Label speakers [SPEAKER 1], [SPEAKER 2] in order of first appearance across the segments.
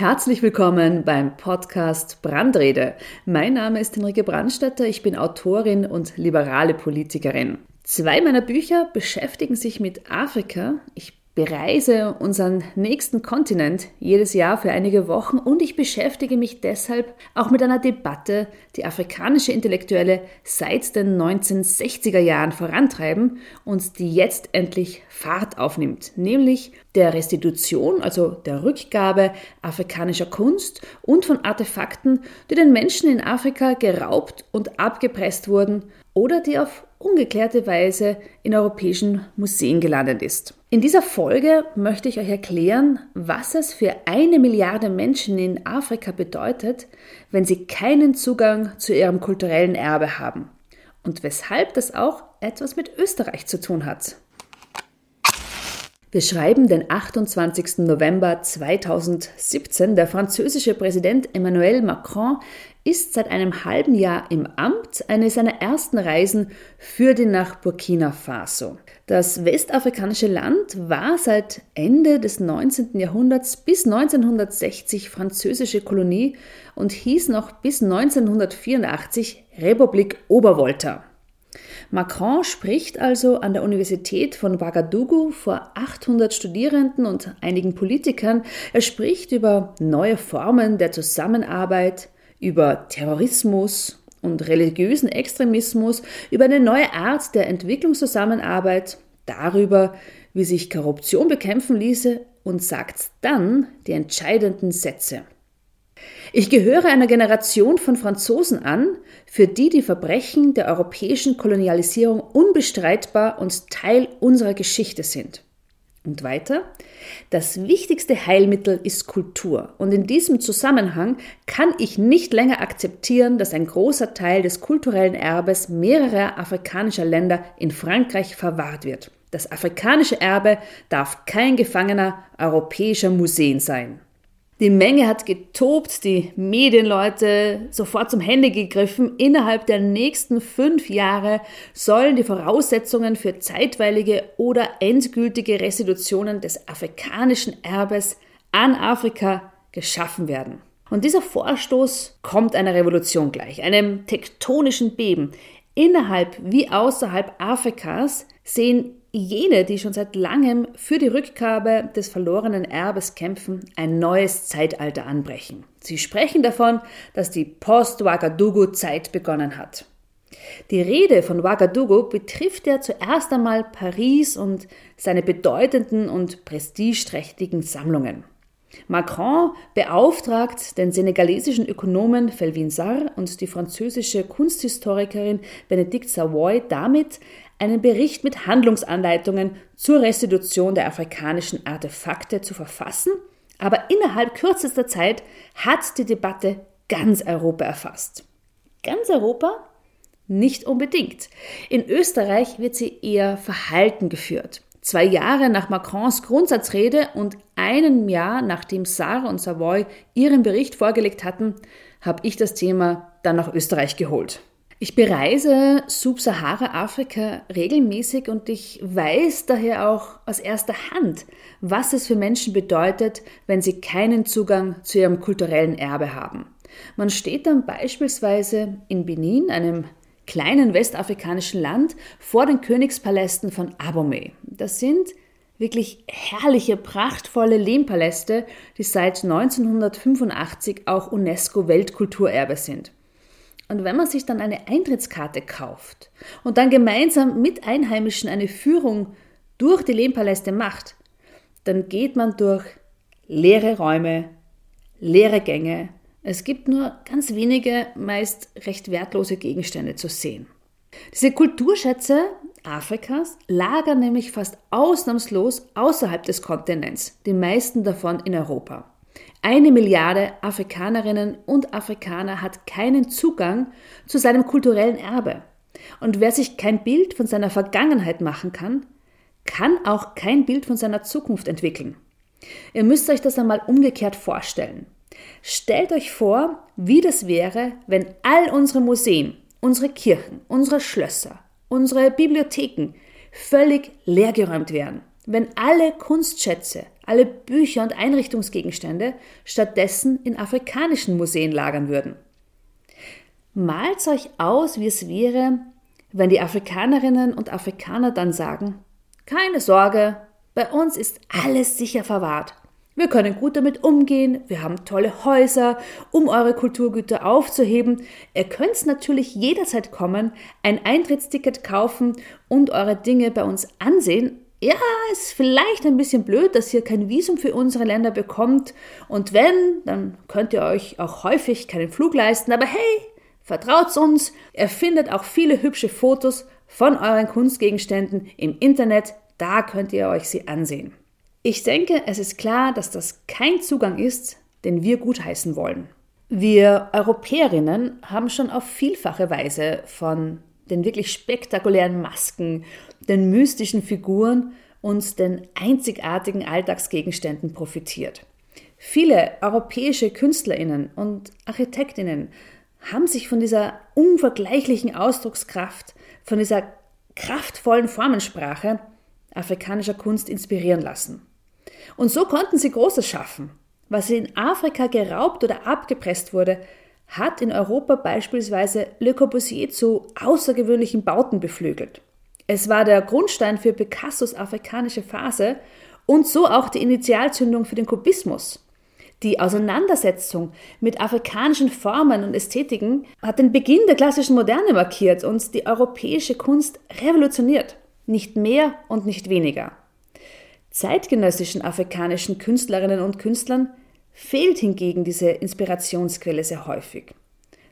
[SPEAKER 1] Herzlich willkommen beim Podcast Brandrede. Mein Name ist Henrike Brandstätter, ich bin Autorin und liberale Politikerin. Zwei meiner Bücher beschäftigen sich mit Afrika. Ich bereise unseren nächsten Kontinent jedes Jahr für einige Wochen und ich beschäftige mich deshalb auch mit einer Debatte, die afrikanische Intellektuelle seit den 1960er Jahren vorantreiben und die jetzt endlich Fahrt aufnimmt, nämlich der Restitution, also der Rückgabe afrikanischer Kunst und von Artefakten, die den Menschen in Afrika geraubt und abgepresst wurden oder die auf ungeklärte Weise in europäischen Museen gelandet ist. In dieser Folge möchte ich euch erklären, was es für eine Milliarde Menschen in Afrika bedeutet, wenn sie keinen Zugang zu ihrem kulturellen Erbe haben und weshalb das auch etwas mit Österreich zu tun hat. Wir schreiben den 28. November 2017. Der französische Präsident Emmanuel Macron ist seit einem halben Jahr im Amt. Eine seiner ersten Reisen führte nach Burkina Faso. Das westafrikanische Land war seit Ende des 19. Jahrhunderts bis 1960 französische Kolonie und hieß noch bis 1984 Republik Obervolta. Macron spricht also an der Universität von Ouagadougou vor 800 Studierenden und einigen Politikern. Er spricht über neue Formen der Zusammenarbeit, über Terrorismus und religiösen Extremismus, über eine neue Art der Entwicklungszusammenarbeit, darüber, wie sich Korruption bekämpfen ließe und sagt dann die entscheidenden Sätze. Ich gehöre einer Generation von Franzosen an, für die die Verbrechen der europäischen Kolonialisierung unbestreitbar und Teil unserer Geschichte sind. Und weiter, das wichtigste Heilmittel ist Kultur. Und in diesem Zusammenhang kann ich nicht länger akzeptieren, dass ein großer Teil des kulturellen Erbes mehrerer afrikanischer Länder in Frankreich verwahrt wird. Das afrikanische Erbe darf kein Gefangener europäischer Museen sein. Die Menge hat getobt, die Medienleute sofort zum Handy gegriffen. Innerhalb der nächsten fünf Jahre sollen die Voraussetzungen für zeitweilige oder endgültige Restitutionen des afrikanischen Erbes an Afrika geschaffen werden. Und dieser Vorstoß kommt einer Revolution gleich, einem tektonischen Beben. Innerhalb wie außerhalb Afrikas sehen jene, die schon seit langem für die Rückgabe des verlorenen Erbes kämpfen, ein neues Zeitalter anbrechen. Sie sprechen davon, dass die Post-Ouagadougou-Zeit begonnen hat. Die Rede von Ouagadougou betrifft ja zuerst einmal Paris und seine bedeutenden und prestigeträchtigen Sammlungen. Macron beauftragt den senegalesischen Ökonomen Felvin Sarr und die französische Kunsthistorikerin Benedict Savoy damit, einen Bericht mit Handlungsanleitungen zur Restitution der afrikanischen Artefakte zu verfassen, aber innerhalb kürzester Zeit hat die Debatte ganz Europa erfasst. Ganz Europa? Nicht unbedingt. In Österreich wird sie eher verhalten geführt. Zwei Jahre nach Macrons Grundsatzrede und einem Jahr nachdem Sarah und Savoy ihren Bericht vorgelegt hatten, habe ich das Thema dann nach Österreich geholt. Ich bereise Sub-Sahara-Afrika regelmäßig und ich weiß daher auch aus erster Hand, was es für Menschen bedeutet, wenn sie keinen Zugang zu ihrem kulturellen Erbe haben. Man steht dann beispielsweise in Benin, einem kleinen westafrikanischen Land, vor den Königspalästen von Abomey. Das sind wirklich herrliche, prachtvolle Lehmpaläste, die seit 1985 auch UNESCO-Weltkulturerbe sind. Und wenn man sich dann eine Eintrittskarte kauft und dann gemeinsam mit Einheimischen eine Führung durch die Lehmpaläste macht, dann geht man durch leere Räume, leere Gänge. Es gibt nur ganz wenige, meist recht wertlose Gegenstände zu sehen. Diese Kulturschätze Afrikas lagern nämlich fast ausnahmslos außerhalb des Kontinents, die meisten davon in Europa. Eine Milliarde Afrikanerinnen und Afrikaner hat keinen Zugang zu seinem kulturellen Erbe. Und wer sich kein Bild von seiner Vergangenheit machen kann, kann auch kein Bild von seiner Zukunft entwickeln. Ihr müsst euch das einmal umgekehrt vorstellen. Stellt euch vor, wie das wäre, wenn all unsere Museen, unsere Kirchen, unsere Schlösser, unsere Bibliotheken völlig leergeräumt wären. Wenn alle Kunstschätze, alle Bücher und Einrichtungsgegenstände stattdessen in afrikanischen Museen lagern würden. Malt euch aus, wie es wäre, wenn die Afrikanerinnen und Afrikaner dann sagen, keine Sorge, bei uns ist alles sicher verwahrt. Wir können gut damit umgehen, wir haben tolle Häuser, um eure Kulturgüter aufzuheben. Ihr könnt natürlich jederzeit kommen, ein Eintrittsticket kaufen und eure Dinge bei uns ansehen. Ja, ist vielleicht ein bisschen blöd, dass ihr kein Visum für unsere Länder bekommt. Und wenn, dann könnt ihr euch auch häufig keinen Flug leisten. Aber hey, vertraut's uns. Ihr findet auch viele hübsche Fotos von euren Kunstgegenständen im Internet. Da könnt ihr euch sie ansehen. Ich denke, es ist klar, dass das kein Zugang ist, den wir gutheißen wollen. Wir Europäerinnen haben schon auf vielfache Weise von den wirklich spektakulären Masken, den mystischen Figuren und den einzigartigen Alltagsgegenständen profitiert. Viele europäische Künstlerinnen und Architektinnen haben sich von dieser unvergleichlichen Ausdruckskraft, von dieser kraftvollen Formensprache afrikanischer Kunst inspirieren lassen. Und so konnten sie Großes schaffen. Was in Afrika geraubt oder abgepresst wurde, hat in Europa beispielsweise Le Corbusier zu außergewöhnlichen Bauten beflügelt. Es war der Grundstein für Picassos afrikanische Phase und so auch die Initialzündung für den Kubismus. Die Auseinandersetzung mit afrikanischen Formen und Ästhetiken hat den Beginn der klassischen Moderne markiert und die europäische Kunst revolutioniert. Nicht mehr und nicht weniger. Zeitgenössischen afrikanischen Künstlerinnen und Künstlern fehlt hingegen diese Inspirationsquelle sehr häufig.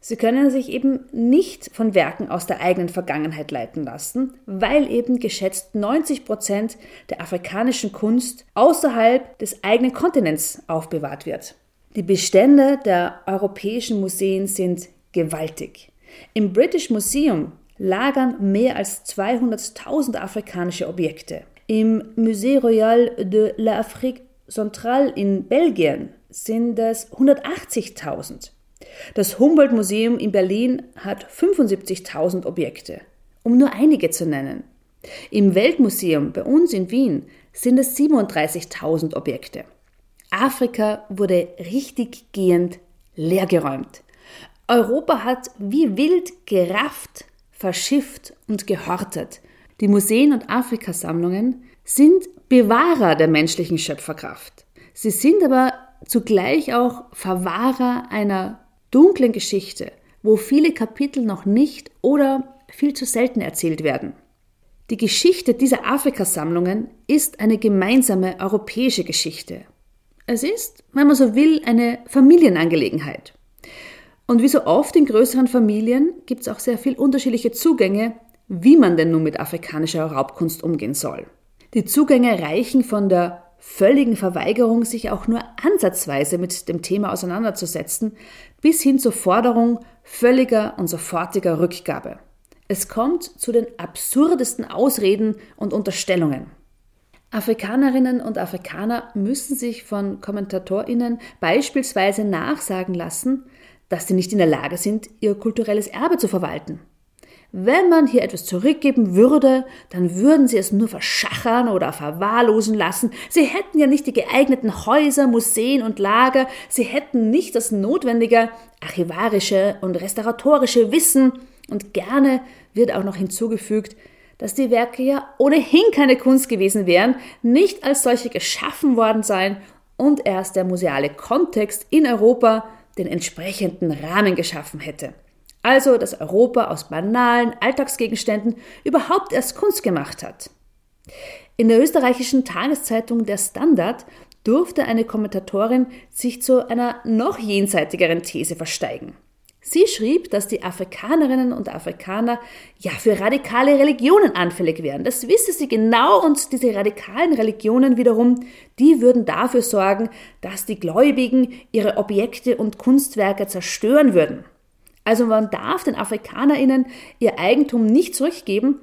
[SPEAKER 1] Sie können sich eben nicht von Werken aus der eigenen Vergangenheit leiten lassen, weil eben geschätzt 90 Prozent der afrikanischen Kunst außerhalb des eigenen Kontinents aufbewahrt wird. Die Bestände der europäischen Museen sind gewaltig. Im British Museum lagern mehr als 200.000 afrikanische Objekte. Im Musée Royal de l'Afrique Centrale in Belgien sind es 180.000. Das Humboldt-Museum in Berlin hat 75.000 Objekte, um nur einige zu nennen. Im Weltmuseum bei uns in Wien sind es 37.000 Objekte. Afrika wurde richtig gehend leergeräumt. Europa hat wie wild gerafft, verschifft und gehortet. Die Museen und Afrikasammlungen sind Bewahrer der menschlichen Schöpferkraft. Sie sind aber zugleich auch Verwahrer einer dunklen Geschichte, wo viele Kapitel noch nicht oder viel zu selten erzählt werden. Die Geschichte dieser Afrikasammlungen ist eine gemeinsame europäische Geschichte. Es ist, wenn man so will, eine Familienangelegenheit. Und wie so oft in größeren Familien gibt es auch sehr viel unterschiedliche Zugänge wie man denn nun mit afrikanischer Raubkunst umgehen soll. Die Zugänge reichen von der völligen Verweigerung, sich auch nur ansatzweise mit dem Thema auseinanderzusetzen, bis hin zur Forderung völliger und sofortiger Rückgabe. Es kommt zu den absurdesten Ausreden und Unterstellungen. Afrikanerinnen und Afrikaner müssen sich von Kommentatorinnen beispielsweise nachsagen lassen, dass sie nicht in der Lage sind, ihr kulturelles Erbe zu verwalten. Wenn man hier etwas zurückgeben würde, dann würden sie es nur verschachern oder verwahrlosen lassen. Sie hätten ja nicht die geeigneten Häuser, Museen und Lager, sie hätten nicht das notwendige archivarische und restauratorische Wissen und gerne wird auch noch hinzugefügt, dass die Werke ja ohnehin keine Kunst gewesen wären, nicht als solche geschaffen worden seien und erst der museale Kontext in Europa den entsprechenden Rahmen geschaffen hätte. Also, dass Europa aus banalen Alltagsgegenständen überhaupt erst Kunst gemacht hat. In der österreichischen Tageszeitung Der Standard durfte eine Kommentatorin sich zu einer noch jenseitigeren These versteigen. Sie schrieb, dass die Afrikanerinnen und Afrikaner ja für radikale Religionen anfällig wären. Das wisse sie genau und diese radikalen Religionen wiederum, die würden dafür sorgen, dass die Gläubigen ihre Objekte und Kunstwerke zerstören würden. Also man darf den AfrikanerInnen ihr Eigentum nicht zurückgeben,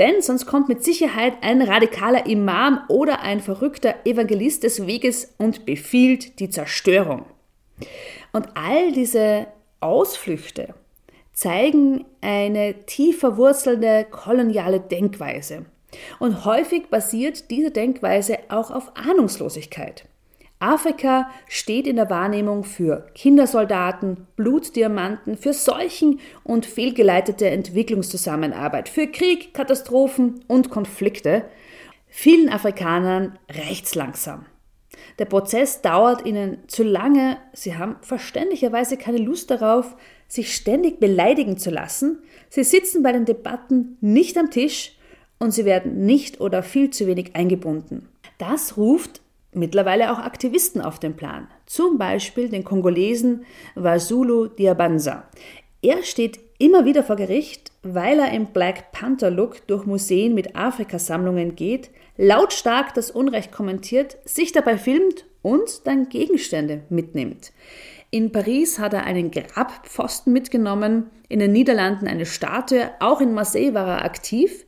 [SPEAKER 1] denn sonst kommt mit Sicherheit ein radikaler Imam oder ein verrückter Evangelist des Weges und befiehlt die Zerstörung. Und all diese Ausflüchte zeigen eine tief verwurzelnde koloniale Denkweise. Und häufig basiert diese Denkweise auch auf Ahnungslosigkeit. Afrika steht in der Wahrnehmung für Kindersoldaten, Blutdiamanten, für Seuchen und fehlgeleitete Entwicklungszusammenarbeit, für Krieg, Katastrophen und Konflikte. Vielen Afrikanern reicht's langsam. Der Prozess dauert ihnen zu lange, sie haben verständlicherweise keine Lust darauf, sich ständig beleidigen zu lassen, sie sitzen bei den Debatten nicht am Tisch und sie werden nicht oder viel zu wenig eingebunden. Das ruft mittlerweile auch Aktivisten auf den Plan, zum Beispiel den Kongolesen Wasulu Diabanza. Er steht immer wieder vor Gericht, weil er im Black Panther Look durch Museen mit Afrikasammlungen geht, lautstark das Unrecht kommentiert, sich dabei filmt und dann Gegenstände mitnimmt. In Paris hat er einen Grabpfosten mitgenommen, in den Niederlanden eine Statue, auch in Marseille war er aktiv.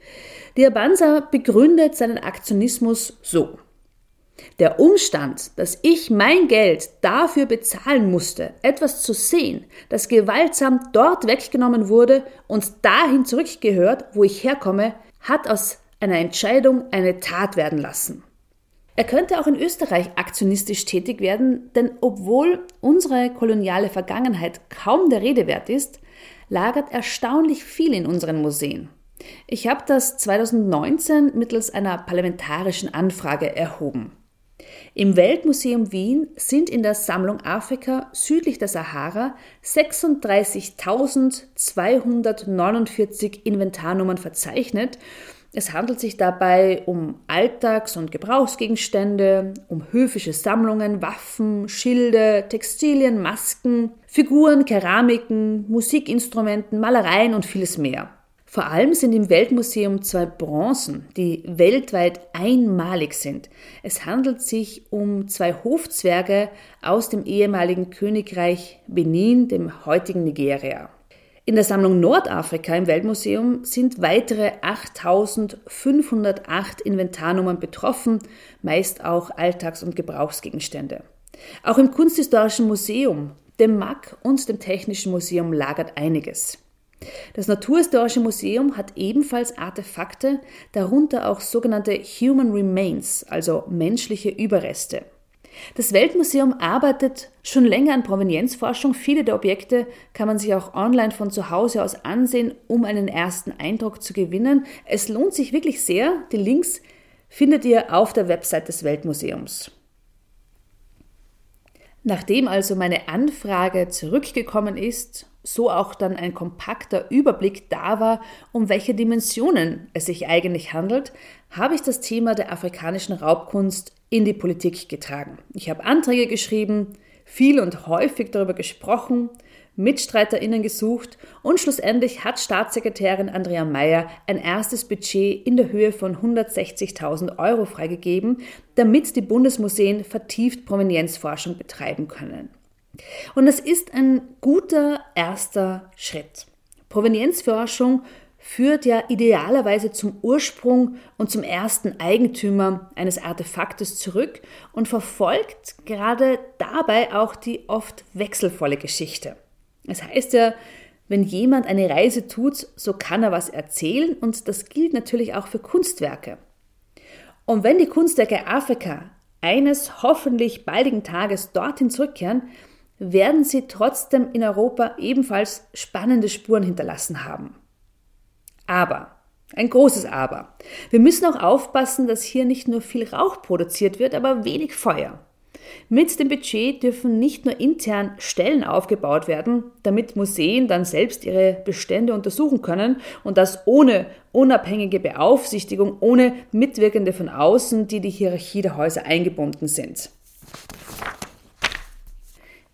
[SPEAKER 1] Diabanza begründet seinen Aktionismus so. Der Umstand, dass ich mein Geld dafür bezahlen musste, etwas zu sehen, das gewaltsam dort weggenommen wurde und dahin zurückgehört, wo ich herkomme, hat aus einer Entscheidung eine Tat werden lassen. Er könnte auch in Österreich aktionistisch tätig werden, denn obwohl unsere koloniale Vergangenheit kaum der Rede wert ist, lagert erstaunlich viel in unseren Museen. Ich habe das 2019 mittels einer parlamentarischen Anfrage erhoben. Im Weltmuseum Wien sind in der Sammlung Afrika südlich der Sahara 36.249 Inventarnummern verzeichnet. Es handelt sich dabei um Alltags- und Gebrauchsgegenstände, um höfische Sammlungen, Waffen, Schilde, Textilien, Masken, Figuren, Keramiken, Musikinstrumenten, Malereien und vieles mehr. Vor allem sind im Weltmuseum zwei Bronzen, die weltweit einmalig sind. Es handelt sich um zwei Hofzwerge aus dem ehemaligen Königreich Benin, dem heutigen Nigeria. In der Sammlung Nordafrika im Weltmuseum sind weitere 8508 Inventarnummern betroffen, meist auch Alltags- und Gebrauchsgegenstände. Auch im Kunsthistorischen Museum, dem MAC und dem Technischen Museum lagert einiges. Das Naturhistorische Museum hat ebenfalls Artefakte, darunter auch sogenannte Human Remains, also menschliche Überreste. Das Weltmuseum arbeitet schon länger an Provenienzforschung. Viele der Objekte kann man sich auch online von zu Hause aus ansehen, um einen ersten Eindruck zu gewinnen. Es lohnt sich wirklich sehr. Die Links findet ihr auf der Website des Weltmuseums. Nachdem also meine Anfrage zurückgekommen ist so auch dann ein kompakter Überblick da war, um welche Dimensionen es sich eigentlich handelt, habe ich das Thema der afrikanischen Raubkunst in die Politik getragen. Ich habe Anträge geschrieben, viel und häufig darüber gesprochen, MitstreiterInnen gesucht und schlussendlich hat Staatssekretärin Andrea Mayer ein erstes Budget in der Höhe von 160.000 Euro freigegeben, damit die Bundesmuseen vertieft Provenienzforschung betreiben können. Und es ist ein guter erster Schritt. Provenienzforschung führt ja idealerweise zum Ursprung und zum ersten Eigentümer eines Artefaktes zurück und verfolgt gerade dabei auch die oft wechselvolle Geschichte. Es heißt ja, wenn jemand eine Reise tut, so kann er was erzählen und das gilt natürlich auch für Kunstwerke. Und wenn die Kunstwerke Afrika eines hoffentlich baldigen Tages dorthin zurückkehren, werden sie trotzdem in Europa ebenfalls spannende Spuren hinterlassen haben. Aber, ein großes Aber, wir müssen auch aufpassen, dass hier nicht nur viel Rauch produziert wird, aber wenig Feuer. Mit dem Budget dürfen nicht nur intern Stellen aufgebaut werden, damit Museen dann selbst ihre Bestände untersuchen können und das ohne unabhängige Beaufsichtigung, ohne Mitwirkende von außen, die die Hierarchie der Häuser eingebunden sind.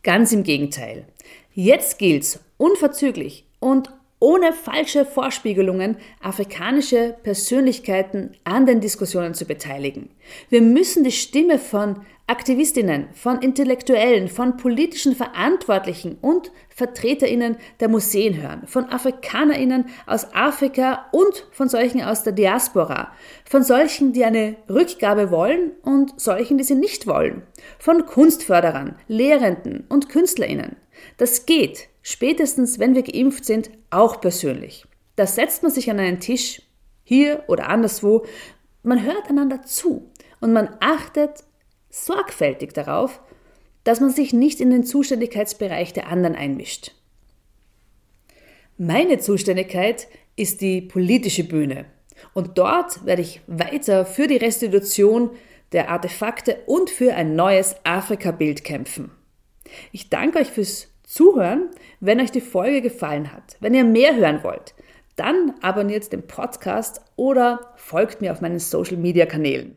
[SPEAKER 1] Ganz im Gegenteil. Jetzt gilt's unverzüglich und ohne falsche Vorspiegelungen afrikanische Persönlichkeiten an den Diskussionen zu beteiligen. Wir müssen die Stimme von Aktivistinnen, von Intellektuellen, von politischen Verantwortlichen und Vertreterinnen der Museen hören, von Afrikanerinnen aus Afrika und von solchen aus der Diaspora, von solchen, die eine Rückgabe wollen und solchen, die sie nicht wollen, von Kunstförderern, Lehrenden und Künstlerinnen. Das geht, spätestens wenn wir geimpft sind, auch persönlich. Da setzt man sich an einen Tisch, hier oder anderswo, man hört einander zu und man achtet sorgfältig darauf, dass man sich nicht in den Zuständigkeitsbereich der anderen einmischt. Meine Zuständigkeit ist die politische Bühne und dort werde ich weiter für die Restitution der Artefakte und für ein neues Afrika-Bild kämpfen. Ich danke euch fürs Zuhören. Wenn euch die Folge gefallen hat, wenn ihr mehr hören wollt, dann abonniert den Podcast oder folgt mir auf meinen Social-Media-Kanälen.